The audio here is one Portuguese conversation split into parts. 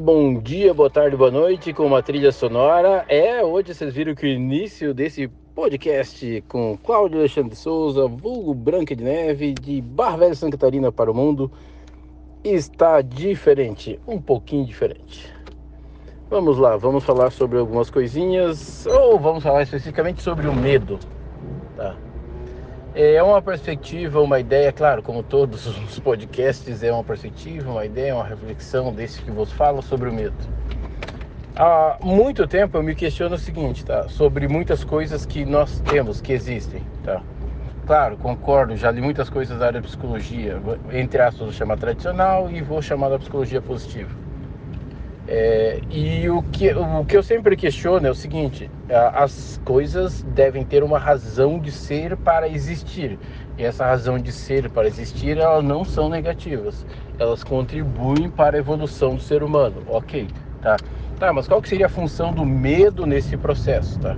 bom dia, boa tarde, boa noite, com uma trilha sonora. É, hoje vocês viram que o início desse podcast com Cláudio Alexandre Souza, vulgo Branca de Neve, de Barra Velha Santa Catarina para o mundo, está diferente, um pouquinho diferente. Vamos lá, vamos falar sobre algumas coisinhas, ou vamos falar especificamente sobre o medo, tá? É uma perspectiva, uma ideia, claro, como todos os podcasts, é uma perspectiva, uma ideia, uma reflexão desse que vos falo sobre o medo. Há muito tempo eu me questiono o seguinte, tá? Sobre muitas coisas que nós temos, que existem, tá? Claro, concordo, já li muitas coisas da área de psicologia, entre aspas, vou chamar tradicional e vou chamar da psicologia positiva. É, e o que, o que eu sempre questiono é o seguinte: as coisas devem ter uma razão de ser para existir. E essa razão de ser para existir, elas não são negativas. Elas contribuem para a evolução do ser humano. Ok, tá? Tá, mas qual que seria a função do medo nesse processo, tá?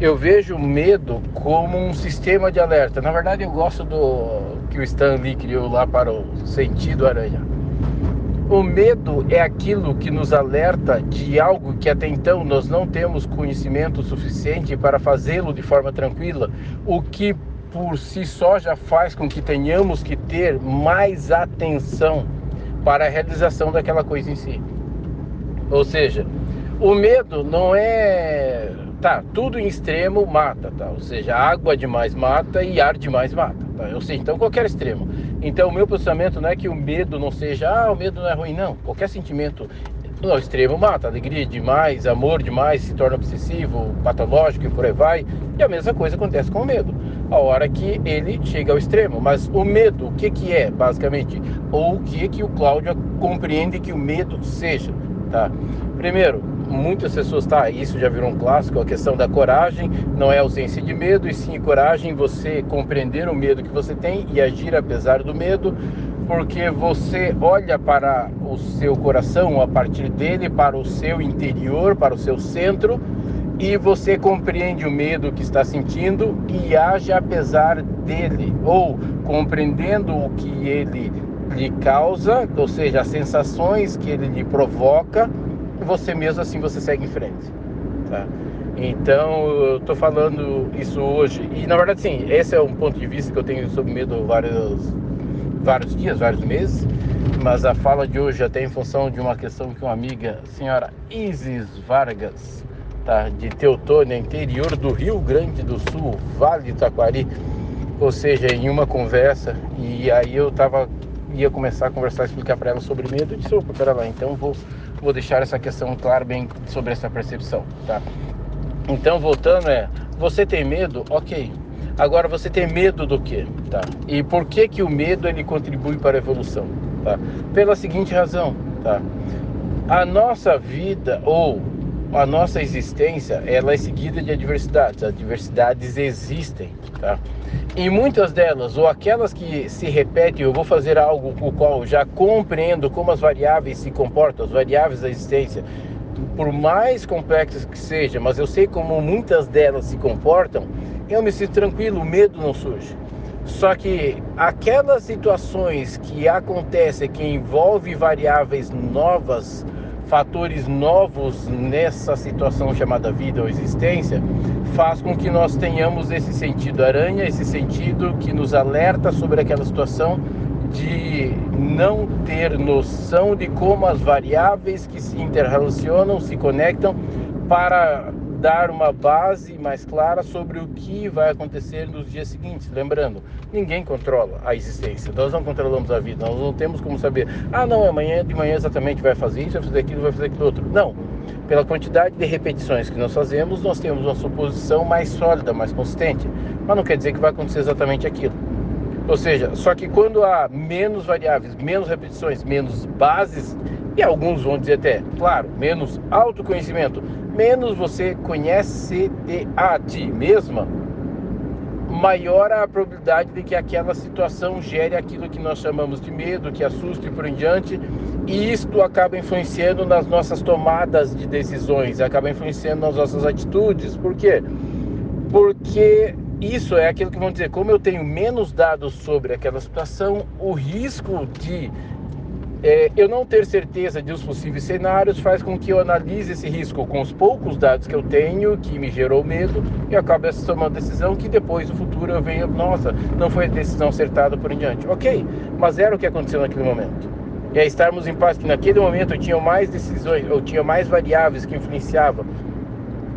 Eu vejo o medo como um sistema de alerta. Na verdade, eu gosto do que o Stan Lee criou lá para o sentido aranha o medo é aquilo que nos alerta de algo que até então nós não temos conhecimento suficiente para fazê-lo de forma tranquila, o que por si só já faz com que tenhamos que ter mais atenção para a realização daquela coisa em si. Ou seja, o medo não é tá, tudo em extremo mata, tá? Ou seja, água demais mata e ar demais mata, Ou seja, então qualquer extremo. Então, o meu posicionamento não é que o medo não seja, ah, o medo não é ruim, não. Qualquer sentimento no extremo mata. Alegria demais, amor demais se torna obsessivo, patológico e por aí vai. E a mesma coisa acontece com o medo. A hora que ele chega ao extremo. Mas o medo, o que, que é, basicamente? Ou o que, que o Cláudio compreende que o medo seja, tá? Primeiro, muitas pessoas, tá, isso já virou um clássico, a questão da coragem, não é ausência de medo, e sim coragem, você compreender o medo que você tem e agir apesar do medo, porque você olha para o seu coração a partir dele, para o seu interior, para o seu centro, e você compreende o medo que está sentindo e age apesar dele, ou compreendendo o que ele lhe causa, ou seja, as sensações que ele lhe provoca, você mesmo assim você segue em frente, tá? Então eu tô falando isso hoje. E na verdade sim, esse é um ponto de vista que eu tenho sobre medo vários vários dias, vários meses, mas a fala de hoje até em função de uma questão que uma amiga, senhora Isis Vargas, tá, de Teutônia, interior do Rio Grande do Sul, Vale de Taquari, ou seja, em uma conversa e aí eu tava ia começar a conversar, explicar para ela sobre medo, eu disse, opa, pera lá, então vou vou deixar essa questão clara bem sobre essa percepção, tá? Então, voltando é, você tem medo? OK. Agora você tem medo do quê? Tá? E por que que o medo ele contribui para a evolução, tá? Pela seguinte razão, tá? A nossa vida ou a nossa existência, ela é seguida de adversidades. Adversidades existem, tá? E muitas delas, ou aquelas que se repetem, eu vou fazer algo com o qual já compreendo como as variáveis se comportam, as variáveis da existência, por mais complexas que sejam, mas eu sei como muitas delas se comportam, eu me sinto tranquilo, o medo não surge. Só que aquelas situações que acontecem, que envolvem variáveis novas, fatores novos nessa situação chamada vida ou existência, faz com que nós tenhamos esse sentido aranha, esse sentido que nos alerta sobre aquela situação de não ter noção de como as variáveis que se interrelacionam, se conectam para dar uma base mais clara sobre o que vai acontecer nos dias seguintes. Lembrando, ninguém controla a existência, nós não controlamos a vida, nós não temos como saber, ah, não, amanhã de manhã exatamente vai fazer isso, vai fazer aquilo, vai fazer aquilo outro. Não. Pela quantidade de repetições que nós fazemos, nós temos uma suposição mais sólida, mais consistente. Mas não quer dizer que vai acontecer exatamente aquilo. Ou seja, só que quando há menos variáveis, menos repetições, menos bases, e alguns vão dizer até, claro, menos autoconhecimento, menos você conhece de a ti mesma, maior a probabilidade de que aquela situação gere aquilo que nós chamamos de medo, que assusta e por em diante, e isto acaba influenciando nas nossas tomadas de decisões, acaba influenciando nas nossas atitudes. Por quê? Porque isso é aquilo que vão dizer, como eu tenho menos dados sobre aquela situação, o risco de é, eu não ter certeza dos possíveis cenários faz com que eu analise esse risco com os poucos dados que eu tenho, que me gerou medo, e acabe tomando decisão que depois, no futuro, eu venho, nossa, não foi a decisão acertada por em diante. Ok, mas era o que aconteceu naquele momento. E aí estarmos em paz que naquele momento eu tinha mais decisões, eu tinha mais variáveis que influenciavam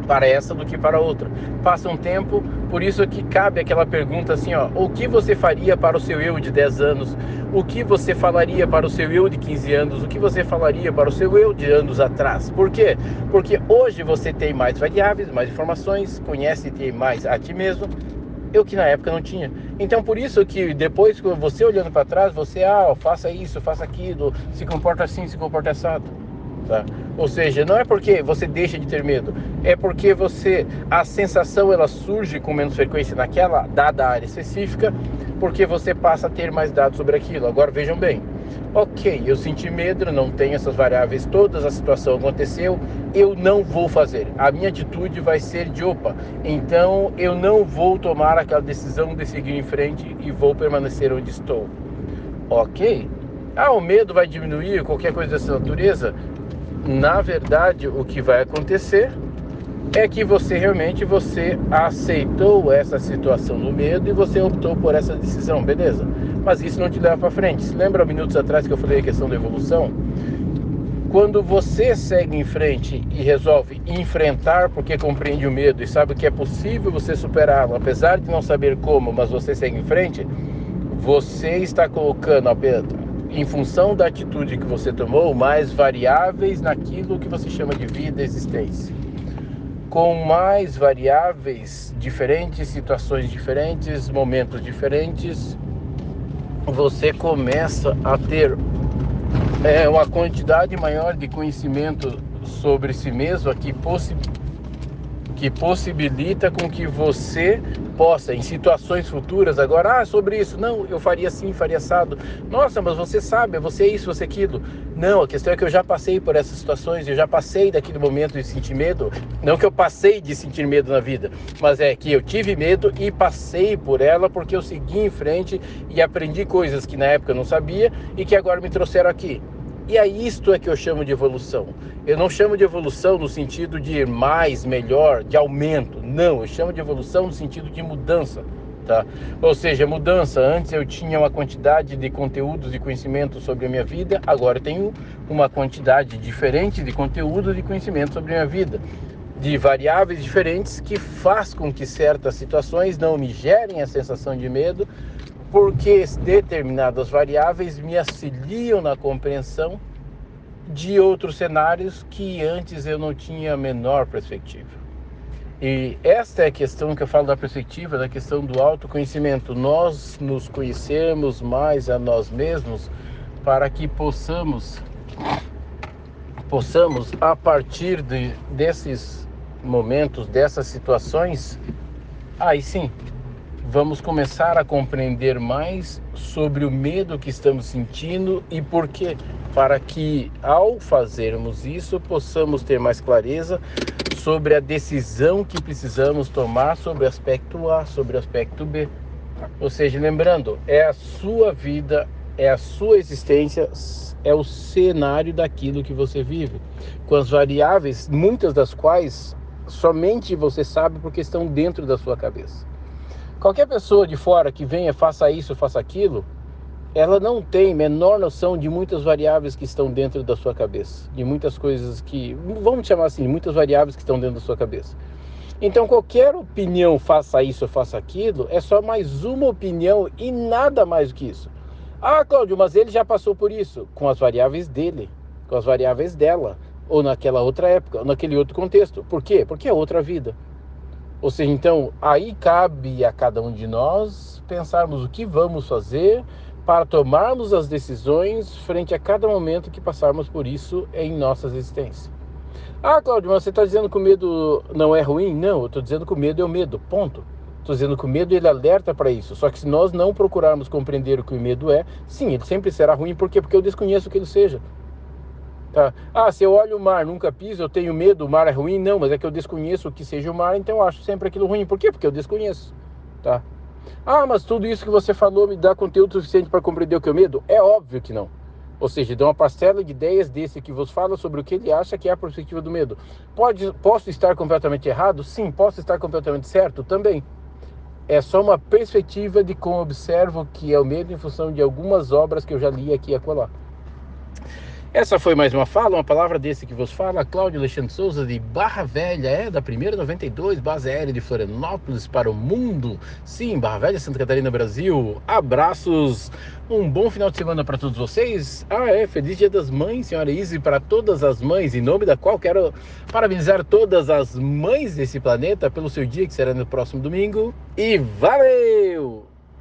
para essa do que para outra. Passa um tempo, por isso que cabe aquela pergunta assim, ó, o que você faria para o seu eu de 10 anos? O que você falaria para o seu eu de 15 anos? O que você falaria para o seu eu de anos atrás? Por quê? Porque hoje você tem mais variáveis, mais informações, conhece-te mais a ti mesmo, eu que na época não tinha. Então por isso que depois você olhando para trás, você ah, faça isso, faça aquilo, se comporta assim, se comporta assado. Tá? Ou seja, não é porque você deixa de ter medo, é porque você a sensação ela surge com menos frequência naquela dada área específica, porque você passa a ter mais dados sobre aquilo. Agora vejam bem, ok, eu senti medo, não tenho essas variáveis todas, a situação aconteceu, eu não vou fazer. A minha atitude vai ser de opa, então eu não vou tomar aquela decisão de seguir em frente e vou permanecer onde estou. Ok? Ah, o medo vai diminuir, qualquer coisa dessa natureza? Na verdade, o que vai acontecer é que você realmente você aceitou essa situação do medo e você optou por essa decisão, beleza? Mas isso não te leva para frente. Lembra minutos atrás que eu falei a questão da evolução? Quando você segue em frente e resolve enfrentar porque compreende o medo e sabe que é possível você superá-lo, apesar de não saber como, mas você segue em frente, você está colocando em função da atitude que você tomou, mais variáveis naquilo que você chama de vida e existência. Com mais variáveis diferentes, situações diferentes, momentos diferentes, você começa a ter é, uma quantidade maior de conhecimento sobre si mesmo que, possi que possibilita com que você possa, em situações futuras, agora, ah, sobre isso, não, eu faria assim, faria assado. Nossa, mas você sabe, você é isso, você é aquilo. Não, a questão é que eu já passei por essas situações, eu já passei daquele momento de sentir medo. Não que eu passei de sentir medo na vida, mas é que eu tive medo e passei por ela porque eu segui em frente e aprendi coisas que na época eu não sabia e que agora me trouxeram aqui. E é isto é que eu chamo de evolução. Eu não chamo de evolução no sentido de mais, melhor, de aumento. Não, eu chamo de evolução no sentido de mudança. Tá? Ou seja, mudança. Antes eu tinha uma quantidade de conteúdos e conhecimentos sobre a minha vida, agora eu tenho uma quantidade diferente de conteúdos e conhecimento sobre a minha vida, de variáveis diferentes que faz com que certas situações não me gerem a sensação de medo, porque determinadas variáveis me auxiliam na compreensão de outros cenários que antes eu não tinha a menor perspectiva. E esta é a questão que eu falo da perspectiva, da questão do autoconhecimento. Nós nos conhecemos mais a nós mesmos para que possamos possamos a partir de, desses momentos, dessas situações, aí sim vamos começar a compreender mais sobre o medo que estamos sentindo e por quê, para que ao fazermos isso possamos ter mais clareza sobre a decisão que precisamos tomar sobre o aspecto A, sobre o aspecto B. Ou seja, lembrando, é a sua vida, é a sua existência, é o cenário daquilo que você vive, com as variáveis, muitas das quais somente você sabe porque estão dentro da sua cabeça. Qualquer pessoa de fora que venha, faça isso, faça aquilo, ela não tem menor noção de muitas variáveis que estão dentro da sua cabeça, de muitas coisas que, vamos chamar assim, muitas variáveis que estão dentro da sua cabeça. Então, qualquer opinião, faça isso, faça aquilo, é só mais uma opinião e nada mais do que isso. Ah, Cláudio, mas ele já passou por isso, com as variáveis dele, com as variáveis dela, ou naquela outra época, ou naquele outro contexto. Por quê? Porque é outra vida. Ou seja, então aí cabe a cada um de nós pensarmos o que vamos fazer para tomarmos as decisões frente a cada momento que passarmos por isso em nossa existência. Ah, Cláudio, mas você está dizendo que o medo não é ruim? Não, eu estou dizendo que o medo é o medo, ponto. Estou dizendo que o medo ele alerta para isso. Só que se nós não procurarmos compreender o que o medo é, sim, ele sempre será ruim. Por quê? Porque eu desconheço o que ele seja. Tá? Ah, se eu olho o mar, nunca piso, eu tenho medo, o mar é ruim? Não, mas é que eu desconheço o que seja o mar, então eu acho sempre aquilo ruim. Por quê? Porque eu desconheço. Tá? Ah, mas tudo isso que você falou me dá conteúdo suficiente para compreender o que é o medo? É óbvio que não. Ou seja, de uma parcela de ideias desse que vos fala sobre o que ele acha que é a perspectiva do medo. Pode, posso estar completamente errado? Sim. Posso estar completamente certo? Também. É só uma perspectiva de como observo que é o medo em função de algumas obras que eu já li aqui e acolá. Essa foi mais uma fala, uma palavra desse que vos fala, Cláudio Alexandre Souza de Barra Velha, é da primeira 92, base aérea de Florianópolis para o mundo. Sim, Barra Velha, Santa Catarina, Brasil. Abraços, um bom final de semana para todos vocês. Ah, é, feliz Dia das Mães, senhora Izzy, para todas as mães, em nome da qual quero parabenizar todas as mães desse planeta pelo seu dia que será no próximo domingo. E valeu!